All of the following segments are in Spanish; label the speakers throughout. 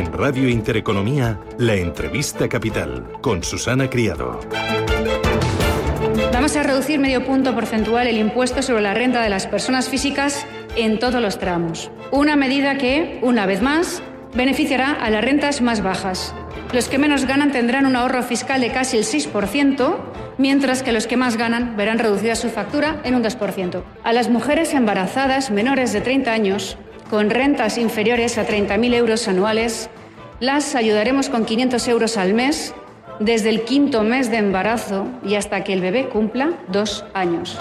Speaker 1: En Radio Intereconomía, la entrevista capital con Susana Criado.
Speaker 2: Vamos a reducir medio punto porcentual el impuesto sobre la renta de las personas físicas en todos los tramos. Una medida que, una vez más, beneficiará a las rentas más bajas. Los que menos ganan tendrán un ahorro fiscal de casi el 6%, mientras que los que más ganan verán reducida su factura en un 2%. A las mujeres embarazadas menores de 30 años con rentas inferiores a 30.000 euros anuales, las ayudaremos con 500 euros al mes desde el quinto mes de embarazo y hasta que el bebé cumpla dos años.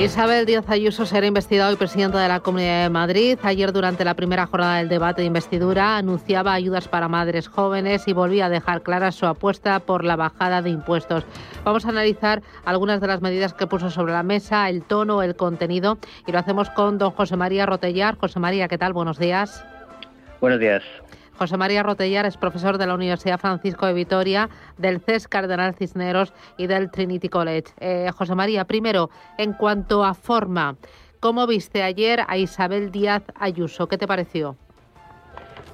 Speaker 3: Isabel Díaz Ayuso será investida hoy presidenta de la Comunidad de Madrid. Ayer, durante la primera jornada del debate de investidura, anunciaba ayudas para madres jóvenes y volvía a dejar clara su apuesta por la bajada de impuestos. Vamos a analizar algunas de las medidas que puso sobre la mesa, el tono, el contenido, y lo hacemos con don José María Rotellar. José María, ¿qué tal? Buenos días.
Speaker 4: Buenos días.
Speaker 3: José María Rotellar es profesor de la Universidad Francisco de Vitoria, del CES Cardenal Cisneros y del Trinity College. Eh, José María, primero, en cuanto a forma, ¿cómo viste ayer a Isabel Díaz Ayuso? ¿Qué te pareció?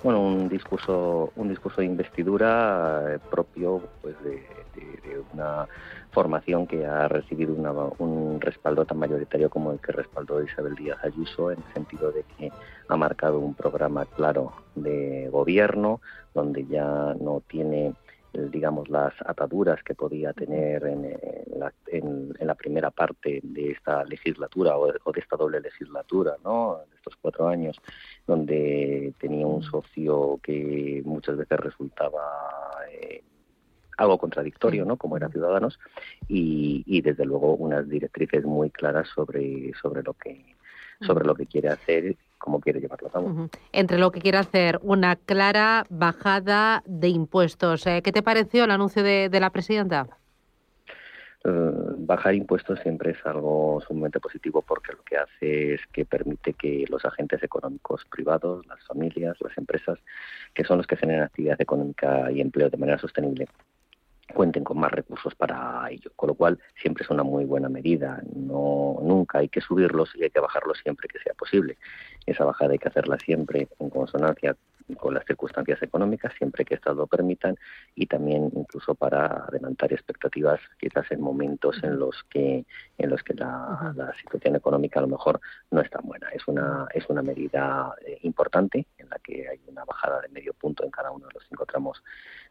Speaker 4: Bueno, un discurso, un discurso de investidura eh, propio pues de, una formación que ha recibido un respaldo tan mayoritario como el que respaldó Isabel Díaz Ayuso, en el sentido de que ha marcado un programa claro de gobierno, donde ya no tiene digamos las ataduras que podía tener en, la, primera parte de esta legislatura o, de esta doble legislatura, ¿no? Estos cuatro años, donde tenía un socio que muchas veces resultaba eh, algo contradictorio, ¿no? Como eran Ciudadanos, y, y, desde luego unas directrices muy claras sobre, sobre lo que sobre lo que quiere hacer cómo quiere llevarlo a cabo.
Speaker 3: Entre lo que quiere hacer, una clara bajada de impuestos. Eh, ¿Qué te pareció el anuncio de, la presidenta?
Speaker 4: Eh, bajar impuestos siempre es algo sumamente positivo porque lo que hace es que permite que los agentes económicos privados, las familias, las empresas, que son los que generan actividad económica y empleo de manera sostenible, cuenten con más recursos para ello, con lo cual siempre es una muy buena medida. No nunca hay que subirlos y hay que bajarlos siempre que sea posible. Esa bajada hay que hacerla siempre en consonancia con las circunstancias económicas, siempre que estas lo permitan, y también incluso para adelantar expectativas, quizás en momentos en los que en los que la, situación económica a lo mejor no es tan buena. Es una es una medida eh, importante en la que hay una bajada de medio punto en cada uno de los cinco tramos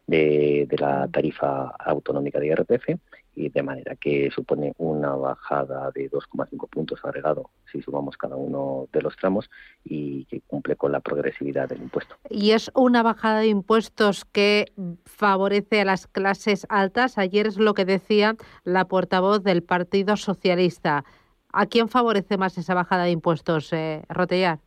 Speaker 4: de, de la tarifa autonómica de IRPF y de manera que supone una bajada de 2,5 puntos agregado si sumamos cada uno de los tramos y que cumple con la progresividad del impuesto.
Speaker 3: Y es una bajada de impuestos que favorece a las clases altas. Ayer es lo que decía la portavoz del Partido Socialista. ¿A quién favorece más esa bajada de impuestos, eh, Rotellar?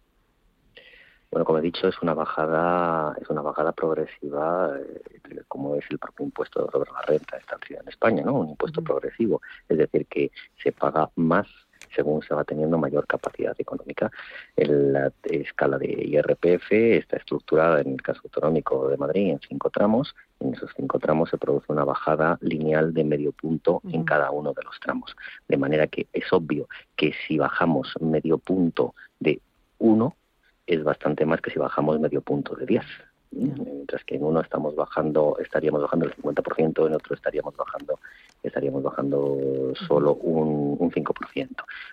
Speaker 4: Bueno, como he dicho, es una bajada, es una bajada progresiva, eh, como es el propio impuesto sobre la renta establecido en España, ¿no? Un impuesto progresivo, es decir, que se paga más según se va teniendo mayor capacidad económica. la escala de IRPF está estructurada en el caso autonómico de Madrid en cinco tramos. En esos cinco tramos se produce una bajada lineal de medio punto en cada uno de los tramos. De manera que es obvio que si bajamos medio punto de uno, es bastante más que si bajamos medio punto de 10. Mientras que en uno estamos bajando, estaríamos bajando el 50%, en otro estaríamos bajando estaríamos bajando solo un, un 5%.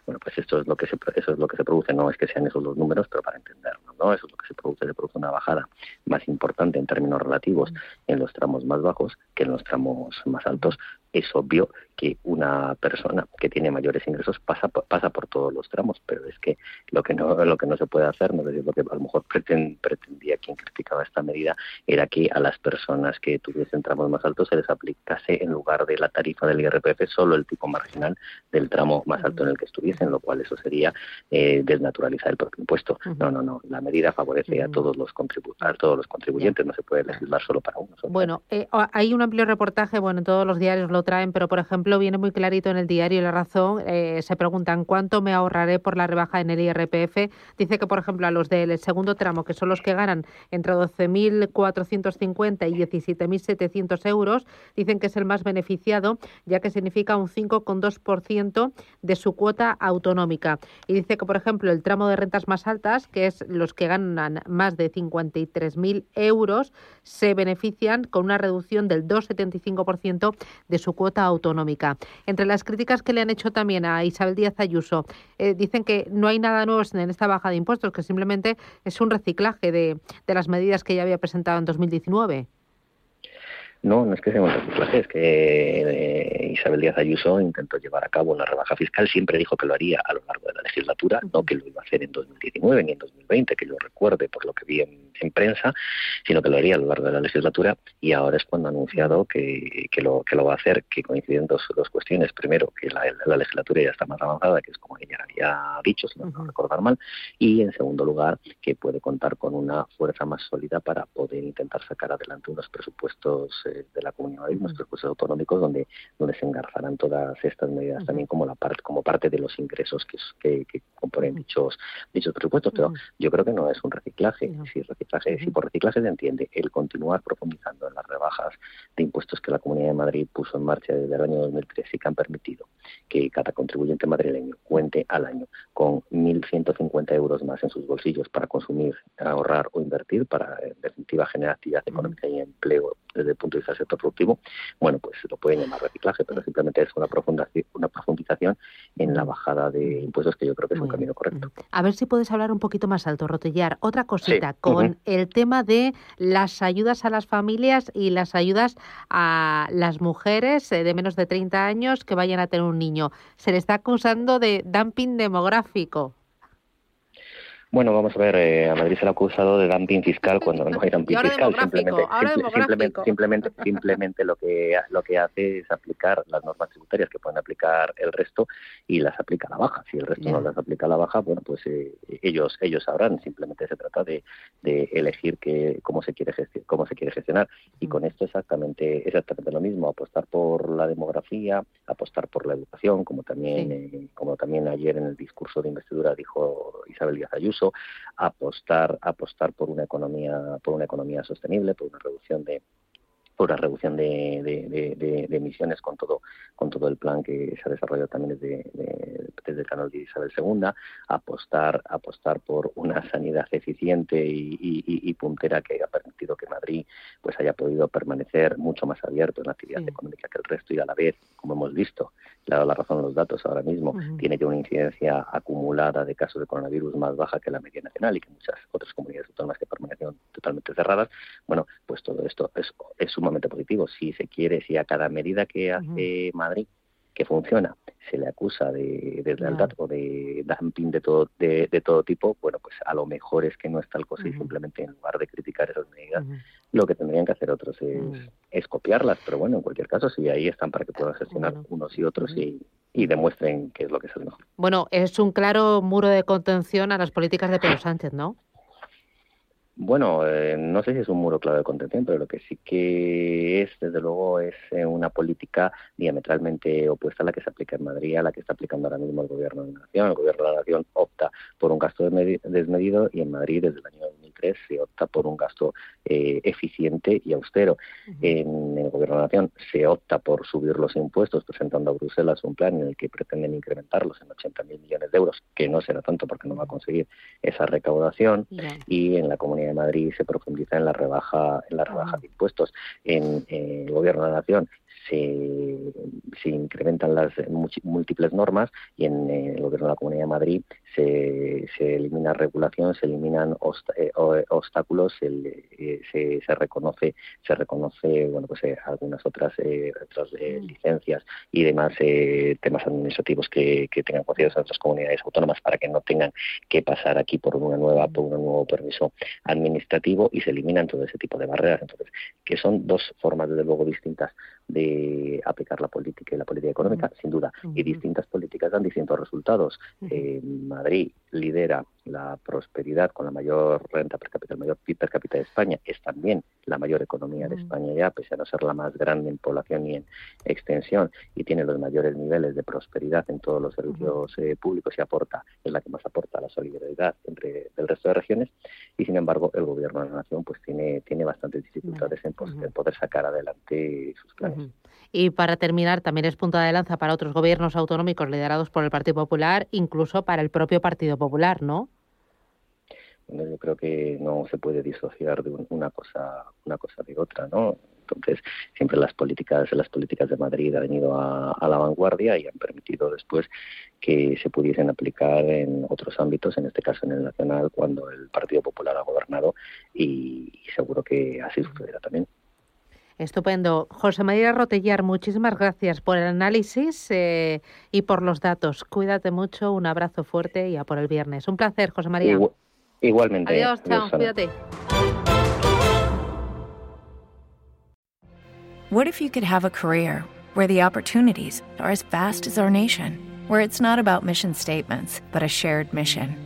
Speaker 4: Bueno, pues esto es lo que se, eso es lo que se produce, no es que sean esos los números, pero para entenderlo, ¿no? Eso es lo que se produce, se produce una bajada más importante en términos relativos en los tramos más bajos que en los tramos más altos es obvio que una persona que tiene mayores ingresos pasa pasa por todos los tramos, pero es que lo que no lo que no se puede hacer, no sé lo que a lo mejor pretendía quien criticaba esta medida, era que a las personas que tuviesen tramos más altos se les aplicase en lugar de la tarifa del IRPF solo el tipo marginal del tramo más alto en el que estuviesen, lo cual eso sería eh, desnaturalizar el propio impuesto. No, no, no. La medida favorece a todos los a todos los contribuyentes, no se puede legislar solo para uno.
Speaker 3: Bueno, eh, hay un amplio reportaje, bueno, en todos los diarios lo traen, pero por ejemplo viene muy clarito en el diario La Razón. Eh, se preguntan cuánto me ahorraré por la rebaja en el IRPF. Dice que, por ejemplo, a los del segundo tramo, que son los que ganan entre 12.450 y 17.700 euros, dicen que es el más beneficiado, ya que significa un 5,2% de su cuota autonómica. Y dice que, por ejemplo, el tramo de rentas más altas, que es los que ganan más de 53.000 euros, se benefician con una reducción del 2,75% de su cuota autonómica. Entre las críticas que le han hecho también a Isabel Díaz Ayuso, eh, dicen que no hay nada nuevo en esta baja de impuestos, que simplemente es un reciclaje de, de las medidas que ya había presentado en 2019.
Speaker 4: No, no es que sea un reciclaje, es que eh, Isabel Díaz Ayuso intentó llevar a cabo una rebaja fiscal, siempre dijo que lo haría a lo largo de la legislatura, no que lo iba a hacer en 2019 ni en 2020, que yo recuerde por lo que vi en, prensa, sino que lo haría a lo largo de la legislatura y ahora es cuando ha anunciado que, que, lo, que lo va a hacer, que coinciden dos, dos cuestiones. Primero, que la, legislatura ya está más avanzada, que es como ella había dicho, si no, no recordar mal, y en segundo lugar, que puede contar con una fuerza más sólida para poder intentar sacar adelante unos presupuestos de la Comunidad de nuestros recursos autonómicos, donde, donde se engarzarán todas estas medidas también como la parte como parte de los ingresos que, que, componen dichos dichos presupuestos. Pero yo creo que no es un reciclaje. Si reciclaje, si por reciclaje se entiende el continuar profundizando en las rebajas de impuestos que la Comunidad de Madrid puso en marcha desde el año 2013 y que han permitido que cada contribuyente madrileño cuente al año con 1.150 euros más en sus bolsillos para consumir, ahorrar o invertir, para en definitiva generar actividad económica y empleo desde el punto de vista del sector productivo, bueno, pues lo pueden llamar reciclaje, pero simplemente es una profundización, una profundización en la bajada de impuestos que yo creo que es un camino correcto.
Speaker 3: A ver si puedes hablar un poquito más alto, Rotellar. Otra cosita, con el tema de las ayudas a las familias y las ayudas a las mujeres eh, de menos de 30 años que vayan a tener un niño. Se le está acusando de dumping demográfico.
Speaker 4: Bueno, vamos a ver, eh, a Madrid se le ha acusado de dumping fiscal cuando no hay dumping fiscal. Simplemente, simplemente, simplemente, lo que lo que hace es aplicar las normas tributarias que pueden aplicar el resto y las aplica a la baja. Si el resto no las aplica a la baja, bueno, pues eh, ellos ellos sabrán. Simplemente se trata de, de elegir que, cómo se quiere gestionar, cómo se quiere gestionar. Y con esto exactamente exactamente lo mismo. Apostar por la demografía, apostar por la educación, como también eh, como también ayer en el discurso de investidura dijo Isabel Díaz Ayuso apostar, apostar por una economía, por una economía sostenible, por una reducción de por la reducción de, emisiones con todo con todo el plan que se ha desarrollado también desde, desde canal de Isabel II, apostar apostar por una sanidad eficiente y, puntera que ha permitido que Madrid pues haya podido permanecer mucho más abierto en la actividad económica que el resto y a la vez, como hemos visto, le ha dado la razón a los datos ahora mismo, tiene ya una incidencia acumulada de casos de coronavirus más baja que la media nacional y que muchas otras comunidades autónomas que permanecieron totalmente cerradas. Bueno, pues todo esto es, es sumamente positivo. Si se quiere, si a cada medida que hace Madrid que funciona se le acusa de deslealtad o de dumping de todo de, todo tipo, bueno, pues a lo mejor es que no es tal cosa y simplemente en lugar de criticar esas medidas, lo que tendrían que hacer otros es, copiarlas, pero bueno, en cualquier caso, sí, ahí están para que puedan gestionar unos y otros y, y demuestren qué es lo que es el mejor.
Speaker 3: Bueno, es un claro muro de contención a las políticas de Pedro Sánchez, ¿no?
Speaker 4: Bueno, eh, no sé si es un muro clave de contención, pero lo que sí que es, desde luego, es eh, una política diametralmente opuesta a la que se aplica en Madrid, a la que está aplicando ahora mismo el Gobierno de la Nación. El Gobierno de la Nación opta por un gasto desmedido y en Madrid, desde el año 2003, se opta por un gasto eh, eficiente y austero. En el Gobierno de la Nación se opta por subir los impuestos, presentando a Bruselas un plan en el que pretenden incrementarlos en 80.000 millones de euros, que no será tanto porque no va a conseguir esa recaudación. Y en la Comunidad de Madrid se profundiza en la rebaja, en la rebaja de impuestos. En el Gobierno de la Nación se, se incrementan las múltiples normas y en el gobierno de la Comunidad de Madrid se, se elimina regulación, se eliminan eh, eh, obstáculos, se, se, reconoce se reconoce bueno pues algunas otras, otras mm. licencias y demás temas administrativos que, que tengan concedidos a otras comunidades autónomas para que no tengan que pasar aquí por una nueva por un nuevo permiso administrativo y se eliminan todo ese tipo de barreras entonces que son dos formas desde luego distintas de aplicar la política y la política económica, sin duda, y distintas políticas dan distintos resultados. Eh, Madrid lidera la prosperidad con la mayor renta per cápita, el mayor PIB per cápita de España, es también la mayor economía de España ya, pese a no ser la más grande en población y en extensión, y tiene los mayores niveles de prosperidad en todos los servicios eh, públicos y aporta, es la que más aporta la solidaridad entre el resto de regiones, y sin embargo el gobierno de la nación pues tiene, tiene bastantes dificultades en, poder sacar adelante sus planes.
Speaker 3: Y para terminar, también es punta de lanza para otros gobiernos autonómicos liderados por el Partido Popular, incluso para el propio Partido Popular, ¿no?
Speaker 4: yo creo que no se puede disociar de una cosa una cosa de otra no entonces siempre las políticas las políticas de Madrid han venido a, la vanguardia y han permitido después que se pudiesen aplicar en otros ámbitos en este caso en el nacional cuando el Partido Popular ha gobernado y, seguro que así sucederá también
Speaker 3: Estupendo. José María Rotellar, muchísimas gracias por el análisis eh, y por los datos. Cuídate mucho, un abrazo fuerte y a por el viernes. Un placer, José María.
Speaker 4: Igualmente.
Speaker 3: Adiós, chao, cuídate.
Speaker 5: What if you could have a career where the opportunities are as vast as our nation, where it's not about mission statements, but a shared mission?